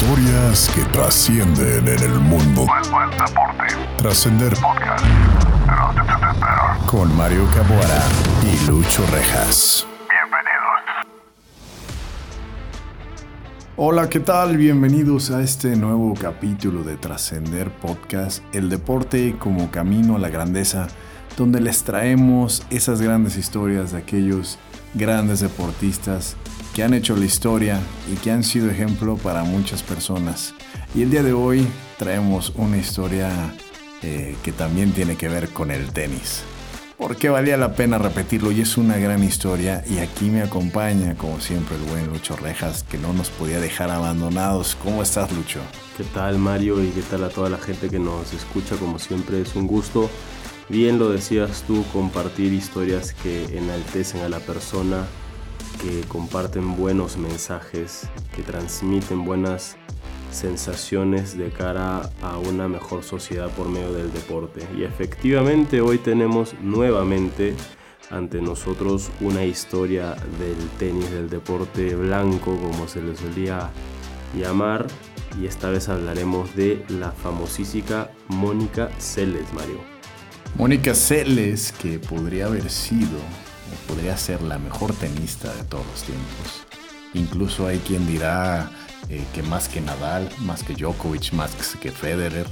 Historias que trascienden en el mundo del deporte. Trascender Podcast. Con Mario Caboara y Lucho Rejas. Bienvenidos. Hola, ¿qué tal? Bienvenidos a este nuevo capítulo de Trascender Podcast, el deporte como camino a la grandeza, donde les traemos esas grandes historias de aquellos grandes deportistas que han hecho la historia y que han sido ejemplo para muchas personas. Y el día de hoy traemos una historia eh, que también tiene que ver con el tenis. Porque valía la pena repetirlo y es una gran historia. Y aquí me acompaña, como siempre, el buen Lucho Rejas, que no nos podía dejar abandonados. ¿Cómo estás, Lucho? ¿Qué tal, Mario? Y qué tal a toda la gente que nos escucha. Como siempre, es un gusto. Bien lo decías tú, compartir historias que enaltecen a la persona, que comparten buenos mensajes, que transmiten buenas sensaciones de cara a una mejor sociedad por medio del deporte. Y efectivamente hoy tenemos nuevamente ante nosotros una historia del tenis, del deporte blanco, como se le solía llamar. Y esta vez hablaremos de la famosísima Mónica Seles, Mario. Mónica Seles, que podría haber sido podría ser la mejor tenista de todos los tiempos. Incluso hay quien dirá eh, que más que Nadal, más que Djokovic, más que Federer,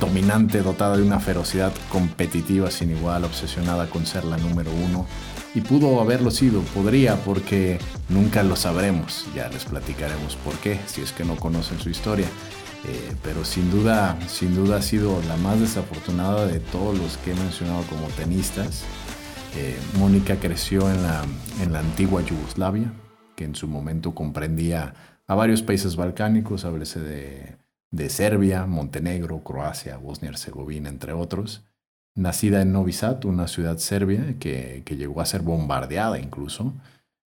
dominante, dotada de una ferocidad competitiva sin igual, obsesionada con ser la número uno. Y pudo haberlo sido, podría, porque nunca lo sabremos. Ya les platicaremos por qué, si es que no conocen su historia. Eh, pero sin duda, sin duda ha sido la más desafortunada de todos los que he mencionado como tenistas. Eh, Mónica creció en la, en la antigua Yugoslavia, que en su momento comprendía a varios países balcánicos, háblese de, de Serbia, Montenegro, Croacia, Bosnia-Herzegovina, entre otros. Nacida en Novi Sad, una ciudad serbia que, que, llegó a ser bombardeada incluso.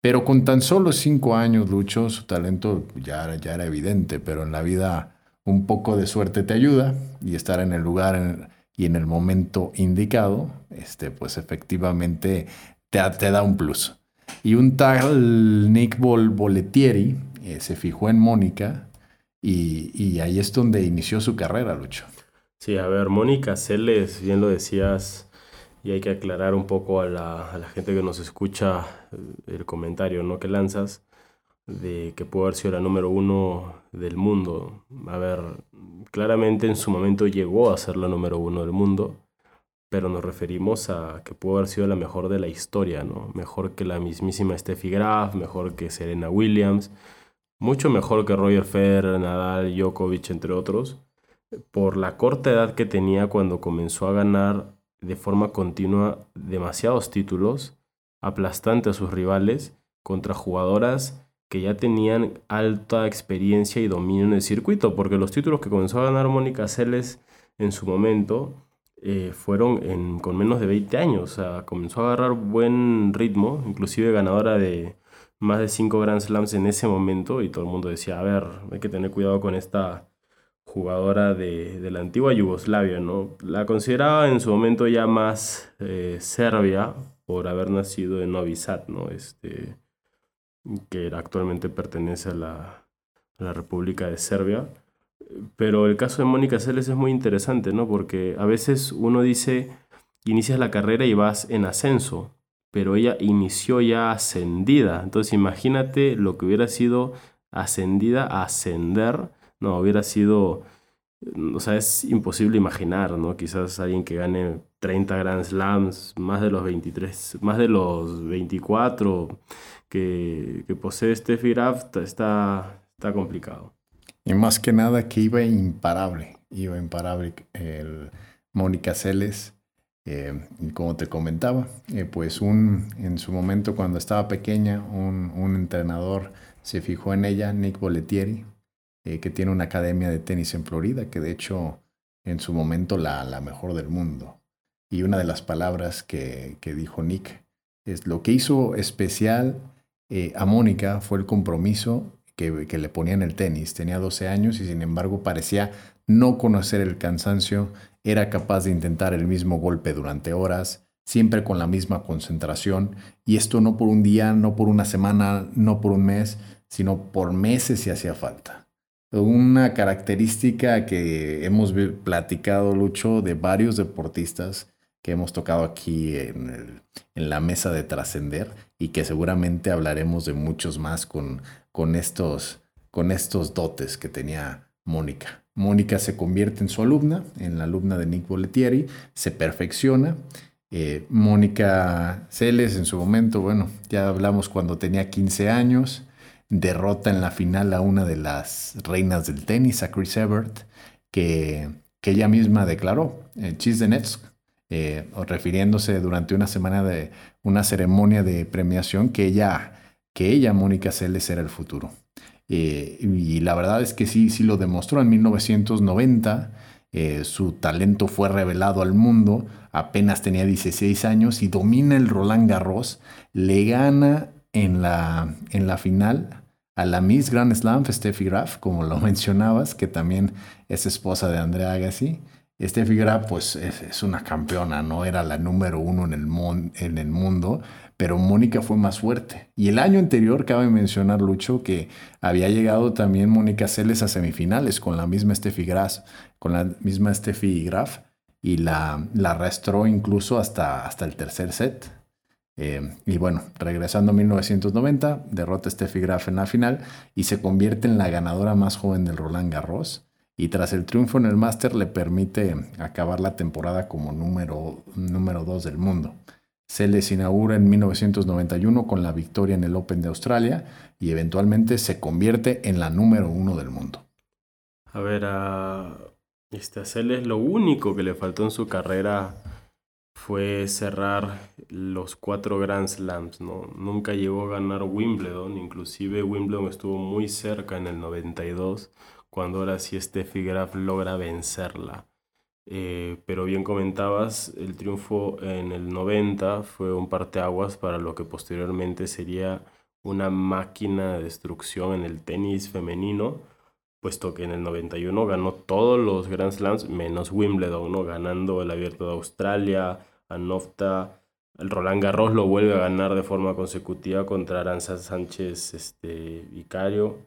Pero con tan solo cinco años, Lucho, su talento ya, ya era evidente, pero en la vida un poco de suerte te ayuda y estar en el lugar en, y en el momento indicado, este, pues efectivamente te, te da un plus. Y un tal Nick Bol Boletieri eh, se fijó en Mónica y, y, ahí es donde inició su carrera, Lucho. Sí, a ver, Mónica Celes, bien lo decías, y hay que aclarar un poco a la, a la gente que nos escucha el comentario ¿no? que lanzas de que pudo haber sido la número uno del mundo. A ver, claramente en su momento llegó a ser la número uno del mundo, pero nos referimos a que pudo haber sido la mejor de la historia, ¿no? Mejor que la mismísima Steffi Graf, mejor que Serena Williams, mucho mejor que Roger Federer, Nadal, Djokovic, entre otros, por la corta edad que tenía cuando comenzó a ganar de forma continua demasiados títulos, aplastante a sus rivales, contra jugadoras que ya tenían alta experiencia y dominio en el circuito, porque los títulos que comenzó a ganar Mónica Celes en su momento eh, fueron con menos de 20 años, o sea, comenzó a agarrar buen ritmo, inclusive ganadora de más de 5 Grand Slams en ese momento, y todo el mundo decía, a ver, hay que tener cuidado con esta jugadora de, de la antigua Yugoslavia, ¿no? La consideraba en su momento ya más eh, serbia por haber nacido en Novi Sad, ¿no? Este, que actualmente pertenece a la, República de Serbia. Pero el caso de Mónica Seles es muy interesante, ¿no? Porque a veces uno dice, inicias la carrera y vas en ascenso, pero ella inició ya ascendida. Entonces imagínate lo que hubiera sido ascendida ascender. No, hubiera sido, o sea, es imposible imaginar, ¿no? Quizás alguien que gane 30 Grand Slams, más de los 23, más de los 24 que, posee este Graf está, está complicado. Y más que nada que iba imparable, iba imparable el Mónica Celes. Eh, como te comentaba, eh, pues un, en su momento cuando estaba pequeña, un, un entrenador se fijó en ella, Nick Boletieri, eh, que tiene una academia de tenis en Florida, que de hecho en su momento la, mejor del mundo. Y una de las palabras que, que dijo Nick es lo que hizo especial eh, a Mónica fue el compromiso que, que, le ponía en el tenis. Tenía 12 años y sin embargo parecía no conocer el cansancio, era capaz de intentar el mismo golpe durante horas, siempre con la misma concentración, y esto no por un día, no por una semana, no por un mes, sino por meses si hacía falta. Una característica que hemos platicado, Lucho, de varios deportistas que hemos tocado aquí en, la mesa de trascender y que seguramente hablaremos de muchos más con, con, estos, con estos dotes que tenía Mónica. Mónica se convierte en su alumna, en la alumna de Nick Boletieri, se perfecciona. Eh, Mónica Celes en su momento, bueno, ya hablamos cuando tenía 15 años, derrota en la final a una de las reinas del tenis, a Chris Evert, que, que ella misma declaró, eh, refiriéndose durante una semana de una ceremonia de premiación que ella, que ella, Mónica Celes, era el futuro. Eh, y la verdad es que sí, sí lo demostró en 1990. Eh, su talento fue revelado al mundo, apenas tenía 16 años y domina el Roland Garros, le gana en la, en la final a la Miss Grand Slam, Steffi Graf, como lo mencionabas, que también es esposa de Andrea Agassi. Steffi Graf, pues es, una campeona, no era la número uno en el, en el mundo, pero Mónica fue más fuerte. Y el año anterior, cabe mencionar, Lucho, que había llegado también Mónica Celes a semifinales con la misma Steffi Graf, con la misma Steffi Graf, y la, la arrastró incluso hasta, hasta el tercer set. Eh, y bueno, regresando a 1990, derrota a Steffi Graf en la final y se convierte en la ganadora más joven del Roland Garros. Y tras el triunfo en el Master le permite acabar la temporada como número, número 2 del mundo. Se les inaugura en 1991 con la victoria en el Open de Australia y eventualmente se convierte en la número uno del mundo. A ver, a, este, Celes lo único que le faltó en su carrera fue cerrar los cuatro Grand Slams, ¿no? Nunca llegó a ganar Wimbledon, inclusive Wimbledon estuvo muy cerca en el 92, cuando ahora sí Steffi Graf logra vencerla. Eh, pero bien comentabas, el triunfo en el 90 fue un parteaguas para lo que posteriormente sería una máquina de destrucción en el tenis femenino, puesto que en el 91 ganó todos los Grand Slams menos Wimbledon, ¿no? ganando el Abierto de Australia, Anofta, el Roland Garros lo vuelve a ganar de forma consecutiva contra Aranza Sánchez este, Vicario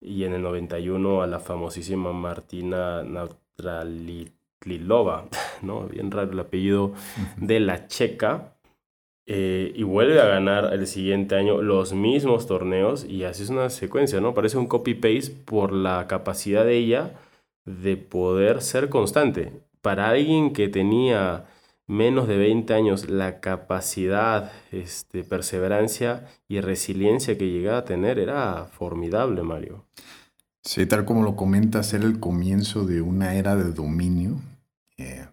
y en el 91 a la famosísima Martina Navratilova, ¿no? bien raro el apellido de la checa. Eh, y vuelve a ganar el siguiente año los mismos torneos y así es una secuencia, ¿no? Parece un copy-paste por la capacidad de ella de poder ser constante. Para alguien que tenía menos de 20 años, la capacidad, este, perseverancia y resiliencia que llegaba a tener era formidable, Mario. Sí, tal como lo comentas, era el comienzo de una era de dominio. Eh,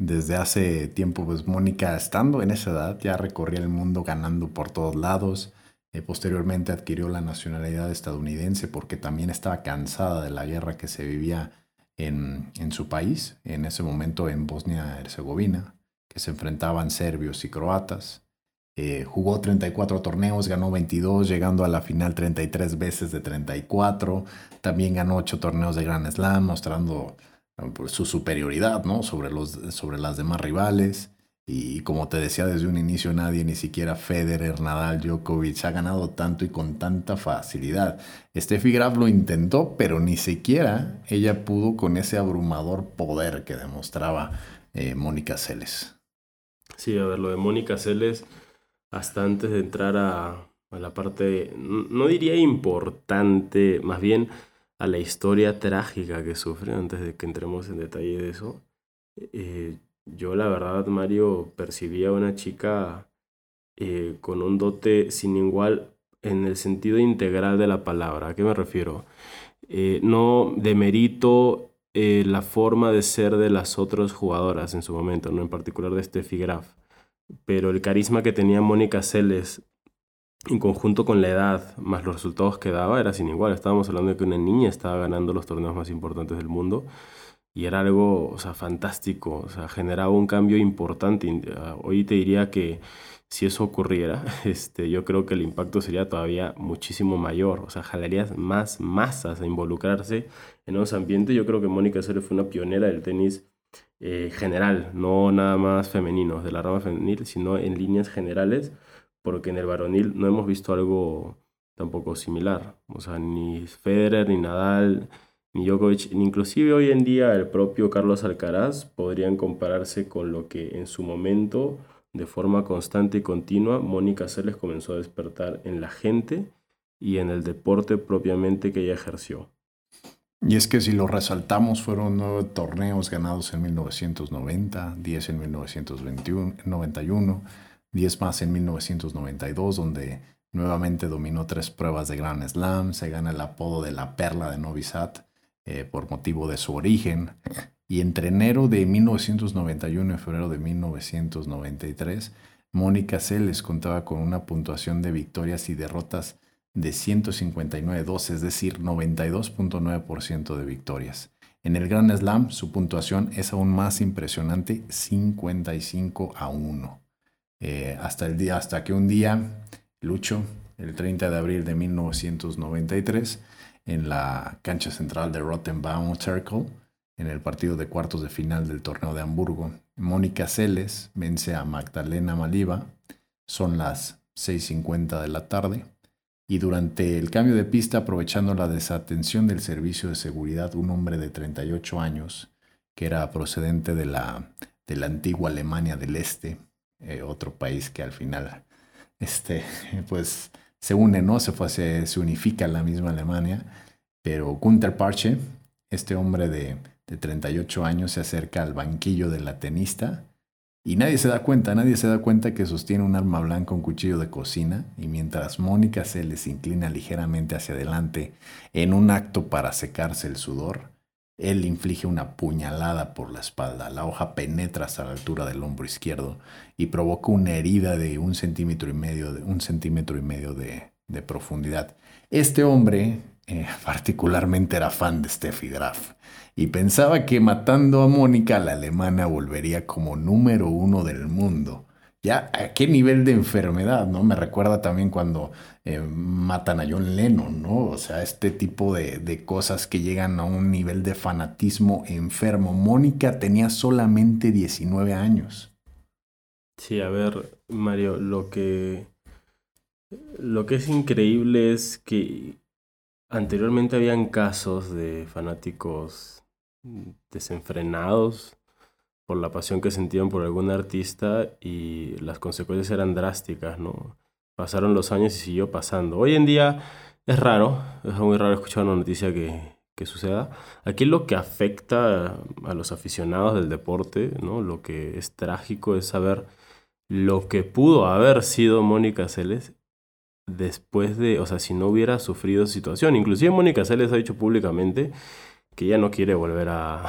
desde hace tiempo, pues Mónica, estando en esa edad, ya recorría el mundo ganando por todos lados. Eh, posteriormente adquirió la nacionalidad estadounidense porque también estaba cansada de la guerra que se vivía en, en su país, en ese momento en Bosnia-Herzegovina que se enfrentaban serbios y croatas. Eh, jugó 34 torneos, ganó 22, llegando a la final 33 veces de 34. También ganó 8 torneos de Grand Slam, mostrando su superioridad ¿no? sobre, los, sobre las demás rivales. Y como te decía desde un inicio, nadie, ni siquiera Federer, Nadal, Djokovic, ha ganado tanto y con tanta facilidad. Steffi Graf lo intentó, pero ni siquiera ella pudo con ese abrumador poder que demostraba eh, Mónica Seles. Sí, a ver, lo de Mónica Celes, hasta antes de entrar a, la parte, no diría importante, más bien a la historia trágica que sufre, antes de que entremos en detalle de eso. Eh, yo la verdad, Mario, percibía a una chica eh, con un dote sin igual en el sentido integral de la palabra. ¿A qué me refiero? Eh, no demerito eh, la forma de ser de las otras jugadoras en su momento, ¿no? en particular de Steffi Graf. Pero el carisma que tenía Mónica Celes en conjunto con la edad más los resultados que daba era sin igual. Estábamos hablando de que una niña estaba ganando los torneos más importantes del mundo y era algo o sea, fantástico, o sea, generaba un cambio importante. Ah, hoy te diría que si eso ocurriera, este, yo creo que el impacto sería todavía muchísimo mayor. O sea, jalarías más masas a involucrarse en esos ambientes. Yo creo que Mónica Ceres fue una pionera del tenis eh, general, no nada más femenino, de la rama femenil, sino en líneas generales, porque en el varonil no hemos visto algo tampoco similar. O sea, ni Federer, ni Nadal, ni Djokovic, inclusive hoy en día el propio Carlos Alcaraz podrían compararse con lo que en su momento, de forma constante y continua, Mónica Seles comenzó a despertar en la gente y en el deporte propiamente que ella ejerció. Y es que si lo resaltamos, fueron nueve torneos ganados en 1990, 10 en 1991, 10 más en 1992, donde nuevamente dominó tres pruebas de Grand Slam, se gana el apodo de la perla de Novi Sad eh, por motivo de su origen. Y entre enero de 1991 y febrero de 1993, Mónica Seles contaba con una puntuación de victorias y derrotas de 159-2, es decir, 92.9% de victorias. En el Grand Slam su puntuación es aún más impresionante, 55 a 1. Hasta, el día, hasta que un día, Lucho, el 30 de abril de 1993, en la cancha central de Rottenbaum Circle, en el partido de cuartos de final del torneo de Hamburgo, Mónica Celes vence a Magdalena Maliva. Son las 6.50 de la tarde y durante el cambio de pista, aprovechando la desatención del servicio de seguridad, un hombre de 38 años, que era procedente de la, de la antigua Alemania del Este, eh, otro país que al final este, pues, se une, ¿no? Se, fue, se, se unifica la misma Alemania, pero Gunther Parche, este hombre de, de 38 años, se acerca al banquillo de la tenista y nadie se da cuenta, nadie se da cuenta que sostiene un arma blanca, un cuchillo de cocina, y mientras Mónica se les inclina ligeramente hacia adelante en un acto para secarse el sudor, él inflige una puñalada por la espalda. La hoja penetra hasta la altura del hombro izquierdo y provoca una herida de un centímetro y medio de, un centímetro y medio de, profundidad. Este hombre eh, particularmente era fan de Steffi Graf y pensaba que matando a Mónica la alemana volvería como número uno del mundo. Ya, ¿a qué nivel de enfermedad? ¿no? Me recuerda también cuando eh, matan a John Lennon, ¿no? O sea, este tipo de, de, cosas que llegan a un nivel de fanatismo enfermo. Mónica tenía solamente 19 años. Sí, a ver, Mario, lo que, lo que es increíble es que anteriormente habían casos de fanáticos desenfrenados por la pasión que sentían por algún artista y las consecuencias eran drásticas, ¿no? Pasaron los años y siguió pasando. Hoy en día es raro, es muy raro escuchar una noticia que, que suceda. Aquí lo que afecta a los aficionados del deporte, ¿no? Lo que es trágico es saber lo que pudo haber sido Mónica Celes después de, o sea, si no hubiera sufrido situación. Inclusive Mónica Celes ha dicho públicamente que ya no quiere volver a,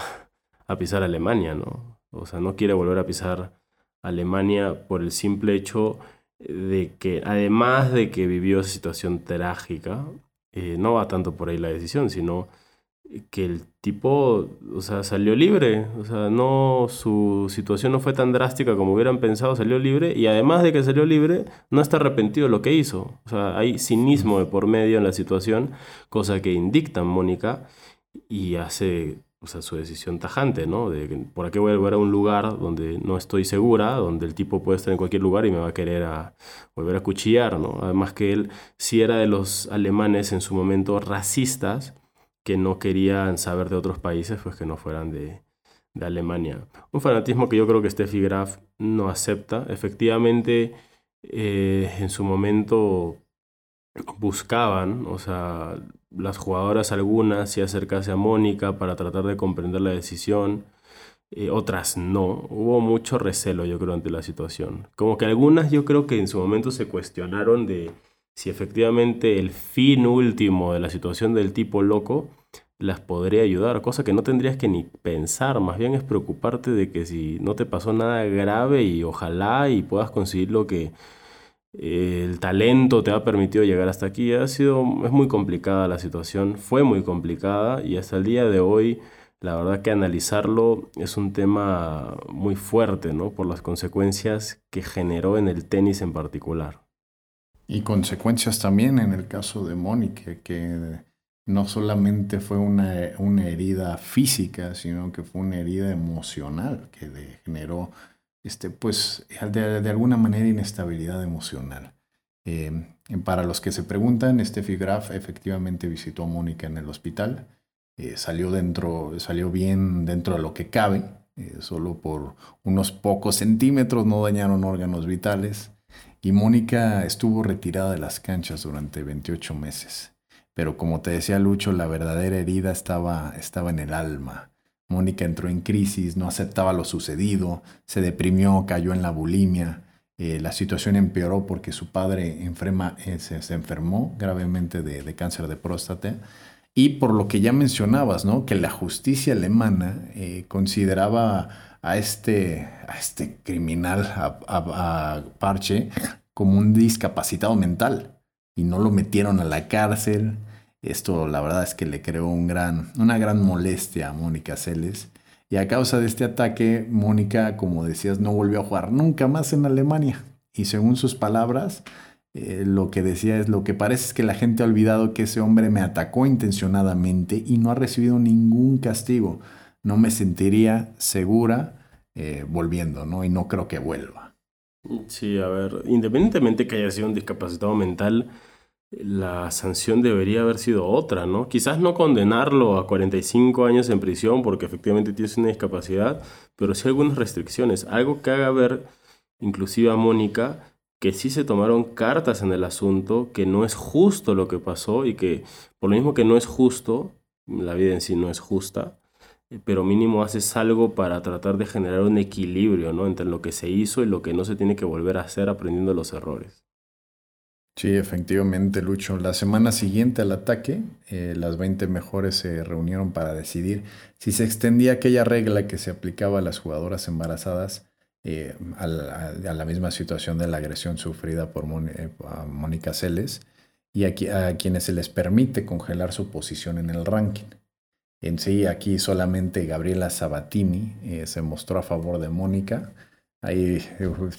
pisar Alemania, ¿no? O sea, no quiere volver a pisar Alemania por el simple hecho de que, además de que vivió esa situación trágica, eh, no va tanto por ahí la decisión, sino que el tipo, o sea, salió libre, o sea, no, su situación no fue tan drástica como hubieran pensado, salió libre, y además de que salió libre, no está arrepentido de lo que hizo, o sea, hay cinismo de por medio en la situación, cosa que indicta Mónica, y hace o sea, su decisión tajante, ¿no? De ¿por qué voy a volver a un lugar donde no estoy segura, donde el tipo puede estar en cualquier lugar y me va a querer a, volver a cuchillar, ¿no? Además que él sí era de los alemanes en su momento racistas que no querían saber de otros países, pues que no fueran de, de Alemania. Un fanatismo que yo creo que Steffi Graf no acepta. Efectivamente, eh, en su momento buscaban, o sea, las jugadoras algunas se acercase a Mónica para tratar de comprender la decisión, eh, otras no. Hubo mucho recelo, yo creo, ante la situación. Como que algunas yo creo que en su momento se cuestionaron de si efectivamente el fin último de la situación del tipo loco las podría ayudar, cosa que no tendrías que ni pensar, más bien es preocuparte de que si no te pasó nada grave y ojalá y puedas conseguir lo que el talento te ha permitido llegar hasta aquí. Ha sido, es muy complicada la situación, fue muy complicada y hasta el día de hoy, la verdad que analizarlo es un tema muy fuerte, ¿no? Por las consecuencias que generó en el tenis en particular. Y consecuencias también en el caso de Mónica, que no solamente fue una, una herida física, sino que fue una herida emocional que le generó este, pues, de, alguna manera inestabilidad emocional. Em, para los que se preguntan, Steffi Graf efectivamente visitó a Mónica en el hospital. eh, salió, dentro, salió bien dentro de lo que cabe, eh, solo por unos pocos centímetros no dañaron órganos vitales. Y Mónica estuvo retirada de las canchas durante 28 meses. Pero como te decía Lucho, la verdadera herida estaba, estaba en el alma. Mónica entró en crisis, no aceptaba lo sucedido, se deprimió, cayó en la bulimia. Eh, la situación empeoró porque su padre enferma, eh, se, enfermó gravemente de, cáncer de próstata. Y por lo que ya mencionabas, ¿no? que la justicia alemana eh, consideraba a este, a este criminal, a, Parche, como un discapacitado mental y no lo metieron a la cárcel. Esto la verdad es que le creó un gran, una gran molestia a Mónica Celes. Y a causa de este ataque, Mónica, como decías, no volvió a jugar nunca más en Alemania. Y según sus palabras, eh, lo que decía es, lo que parece es que la gente ha olvidado que ese hombre me atacó intencionadamente y no ha recibido ningún castigo. No me sentiría segura eh, volviendo, ¿no? Y no creo que vuelva. Sí, a ver, independientemente que haya sido un discapacitado mental, la sanción debería haber sido otra, ¿no? Quizás no condenarlo a 45 años en prisión porque efectivamente tienes una discapacidad, pero sí algunas restricciones, algo que haga ver, inclusive a Mónica, que sí se tomaron cartas en el asunto, que no es justo lo que pasó y que por lo mismo que no es justo, la vida en sí no es justa, eh, pero mínimo haces algo para tratar de generar un equilibrio ¿no? entre lo que se hizo y lo que no se tiene que volver a hacer aprendiendo los errores. Sí, efectivamente, Lucho. La semana siguiente al ataque, eh, las 20 mejores se reunieron para decidir si se extendía aquella regla que se aplicaba a las jugadoras embarazadas eh, a, la, misma situación de la agresión sufrida por Mónica Celes y a, a quienes se les permite congelar su posición en el ranking. En sí, aquí solamente Gabriela Sabatini eh, se mostró a favor de Mónica. Ahí,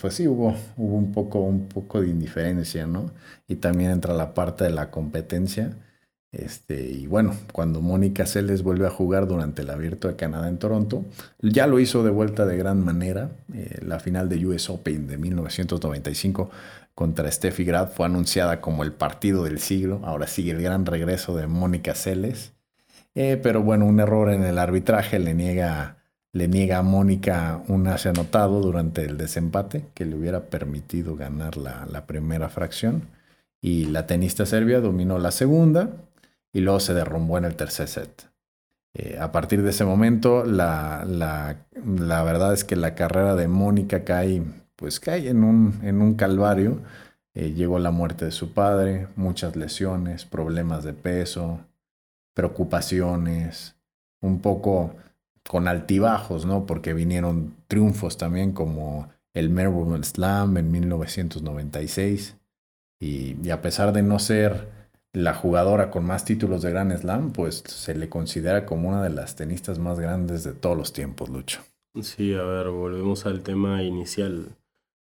pues sí, hubo, hubo un, poco, un poco de indiferencia, ¿no? Y también entra la parte de la competencia. Este, y bueno, cuando Mónica Celes vuelve a jugar durante el Abierto de Canadá en Toronto, ya lo hizo de vuelta de gran manera. Eh, la final de US Open de 1995 contra Steffi Graf fue anunciada como el partido del siglo. Ahora sigue el gran regreso de Mónica Celes. Eh, pero bueno, un error en el arbitraje le niega, le niega a Mónica un hace anotado durante el desempate que le hubiera permitido ganar la, primera fracción. Y la tenista serbia dominó la segunda y luego se derrumbó en el tercer set. Eh, a partir de ese momento, la, la, verdad es que la carrera de Mónica cae, pues cae en un, en un calvario. Eh, llegó la muerte de su padre, muchas lesiones, problemas de peso, preocupaciones, un poco con altibajos, ¿no? Porque vinieron triunfos también como el Melbourne Slam en 1996. Y, y, a pesar de no ser la jugadora con más títulos de Grand Slam, pues se le considera como una de las tenistas más grandes de todos los tiempos, Lucho. Sí, a ver, volvemos al tema inicial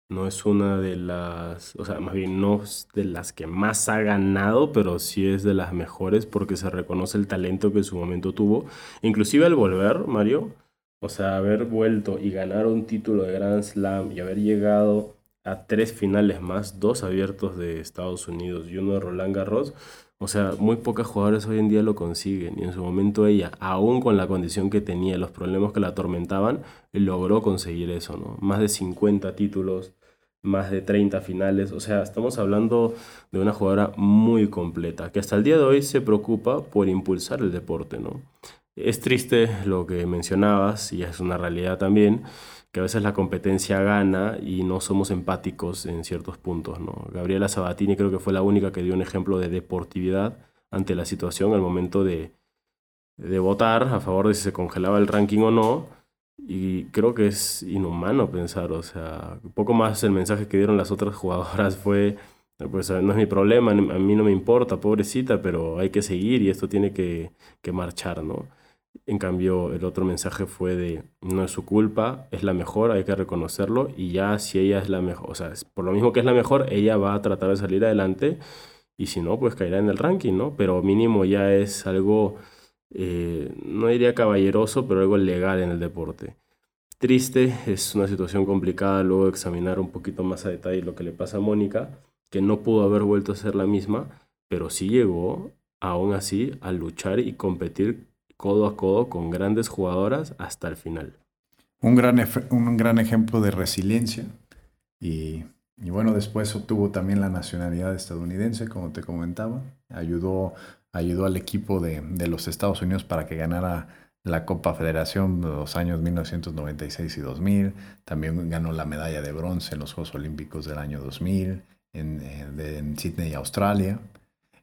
no es una de las, o sea, más bien no es de las que más ha ganado, pero sí es de las mejores porque se reconoce el talento que en su momento tuvo. Inclusive al volver, Mario, o sea, haber vuelto y ganar un título de Grand Slam y haber llegado a tres finales más, dos abiertos de Estados Unidos y uno de Roland Garros, o sea, muy pocas jugadores hoy en día lo consiguen y en su momento ella, aún con la condición que tenía, los problemas que la atormentaban, logró conseguir eso, ¿no? Más de 50 títulos, más de 30 finales. O sea, estamos hablando de una jugadora muy completa, que hasta el día de hoy se preocupa por impulsar el deporte, ¿no? Es triste lo que mencionabas, y es una realidad también, que a veces la competencia gana y no somos empáticos en ciertos puntos, ¿no? Gabriela Sabatini creo que fue la única que dio un ejemplo de deportividad ante la situación al momento de, de votar a favor de si se congelaba el ranking o no y creo que es inhumano pensar, o sea, poco más el mensaje que dieron las otras jugadoras fue, pues no es mi problema, a mí no me importa, pobrecita, pero hay que seguir y esto tiene que, que marchar, ¿no? En cambio, el otro mensaje fue de, no es su culpa, es la mejor, hay que reconocerlo y ya si ella es la mejor, o sea, por lo mismo que es la mejor, ella va a tratar de salir adelante y si no, pues caerá en el ranking, ¿no? Pero mínimo ya es algo eh, no diría caballeroso, pero algo legal en el deporte. Triste, es una situación complicada luego examinar un poquito más a detalle lo que le pasa a Mónica, que no pudo haber vuelto a ser la misma, pero sí llegó aún así a luchar y competir codo a codo con grandes jugadoras hasta el final. Un gran, un gran ejemplo de resiliencia y, bueno, después obtuvo también la nacionalidad estadounidense, como te comentaba. Ayudó, ayudó al equipo de, de los Estados Unidos para que ganara la Copa Federación de los años 1996 y 2000. También ganó la medalla de bronce en los Juegos Olímpicos del año 2000 en, en Sydney, Australia.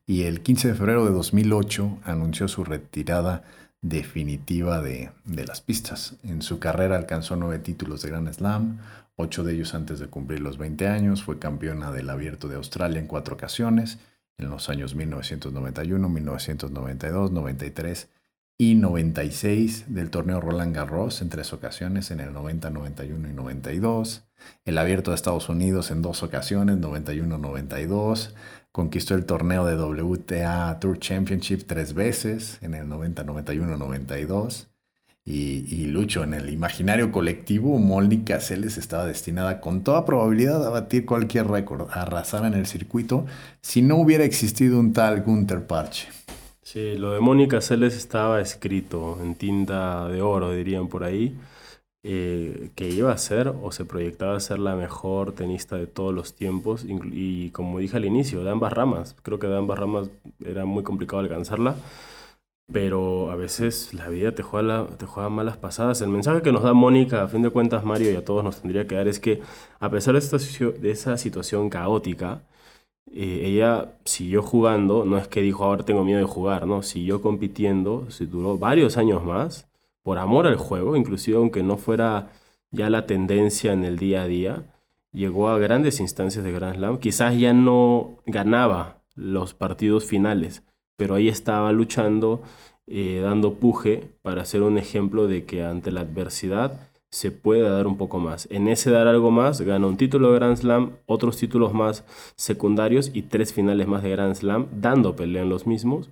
Y el 15 de febrero de 2008 anunció su retirada definitiva de, de, las pistas. En su carrera alcanzó nueve títulos de Grand Slam, ocho de ellos antes de cumplir los 20 años. Fue campeona del Abierto de Australia en cuatro ocasiones, en los años 1991, 1992, 93 y 96 del torneo Roland Garros en tres ocasiones, en el 90, 91 y 92. El Abierto de Estados Unidos en dos ocasiones, 91, 92. Conquistó el torneo de WTA Tour Championship tres veces, en el 90, 91, 92. Y, y Lucho, en el imaginario colectivo, Mónica Celes estaba destinada con toda probabilidad a batir cualquier récord, a arrasar en el circuito, si no hubiera existido un tal Gunther Parche. Sí, lo de Mónica Celes estaba escrito en tinta de oro, dirían por ahí, eh, que iba a ser o se proyectaba a ser la mejor tenista de todos los tiempos y como dije al inicio, de ambas ramas. Creo que de ambas ramas era muy complicado alcanzarla, pero a veces la vida te juega, te juega malas pasadas. El mensaje que nos da Mónica, a fin de cuentas Mario y a todos nos tendría que dar es que a pesar de, esta, de esa situación caótica, eh, ella siguió jugando, no es que dijo ahora tengo miedo de jugar, no, siguió compitiendo, se duró varios años más, por amor al juego, inclusive aunque no fuera ya la tendencia en el día a día, llegó a grandes instancias de Grand Slam, quizás ya no ganaba los partidos finales, pero ahí estaba luchando, eh, dando puje para ser un ejemplo de que ante la adversidad se puede dar un poco más. En ese dar algo más, gana un título de Grand Slam, otros títulos más secundarios y tres finales más de Grand Slam, dando pelea en los mismos,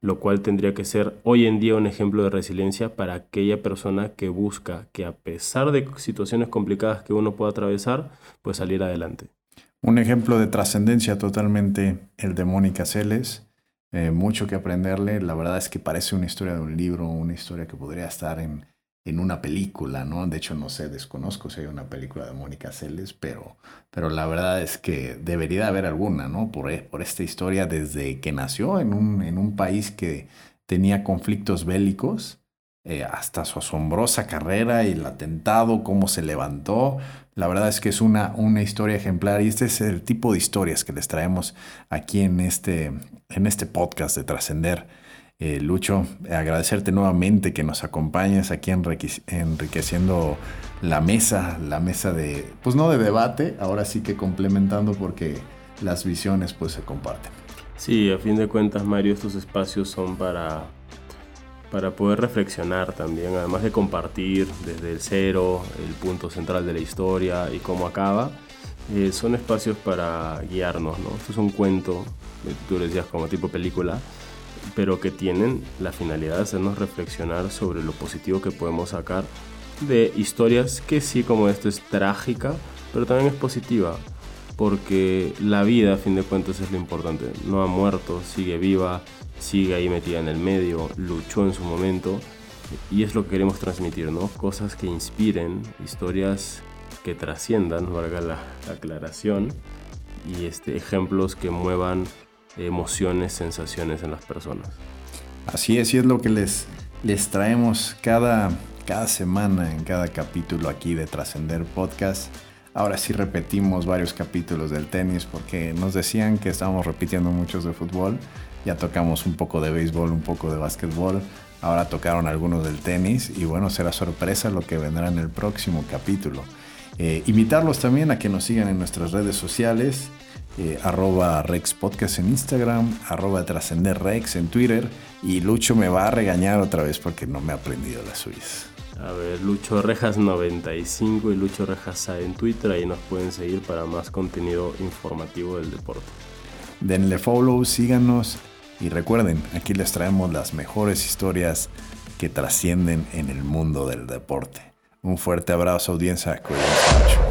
lo cual tendría que ser hoy en día un ejemplo de resiliencia para aquella persona que busca que a pesar de situaciones complicadas que uno pueda atravesar, pues salir adelante. Un ejemplo de trascendencia totalmente el de Mónica Celes. Eh, mucho que aprenderle. La verdad es que parece una historia de un libro, una historia que podría estar en, en una película, ¿no? De hecho, no sé, desconozco si hay una película de Mónica Celes, pero, pero la verdad es que debería haber alguna, ¿no? Por, e, por esta historia desde que nació en un, en un país que tenía conflictos bélicos, eh, hasta su asombrosa carrera el atentado, cómo se levantó. La verdad es que es una, una historia ejemplar y este es el tipo de historias que les traemos aquí en este, en este podcast de Trascender. Eh, Lucho, agradecerte nuevamente que nos acompañes aquí enriqueciendo la mesa, la mesa de, pues no de debate, ahora sí que complementando porque las visiones pues se comparten. Sí, a fin de cuentas Mario, estos espacios son para, para poder reflexionar también, además de compartir desde el cero, el punto central de la historia y cómo acaba. Eh, son espacios para guiarnos, ¿no? Esto es un cuento, tú decías como tipo película, pero que tienen la finalidad de hacernos reflexionar sobre lo positivo que podemos sacar de historias que sí como esto es trágica, pero también es positiva, porque la vida a fin de cuentas es lo importante, no ha muerto, sigue viva, sigue ahí metida en el medio, luchó en su momento y es lo que queremos transmitir, ¿no? Cosas que inspiren, historias que trasciendan, valga la aclaración, y este, ejemplos que muevan emociones, sensaciones en las personas. Así es, y es lo que les, les traemos cada, cada semana en cada capítulo aquí de Trascender Podcast. Ahora sí repetimos varios capítulos del tenis porque nos decían que estábamos repitiendo muchos de fútbol. Ya tocamos un poco de béisbol, un poco de básquetbol. Ahora tocaron algunos del tenis y bueno, será sorpresa lo que vendrá en el próximo capítulo. Eh, invitarlos también a que nos sigan en nuestras redes sociales. Eh, arroba Rex Podcast en Instagram, arroba Trascender Rex en Twitter y Lucho me va a regañar otra vez porque no me ha aprendido las suyas. A ver, Lucho Rejas 95 y Lucho Rejas en Twitter, ahí nos pueden seguir para más contenido informativo del deporte. Denle follow, síganos y recuerden, aquí les traemos las mejores historias que trascienden en el mundo del deporte. Un fuerte abrazo audiencia, cuídense mucho.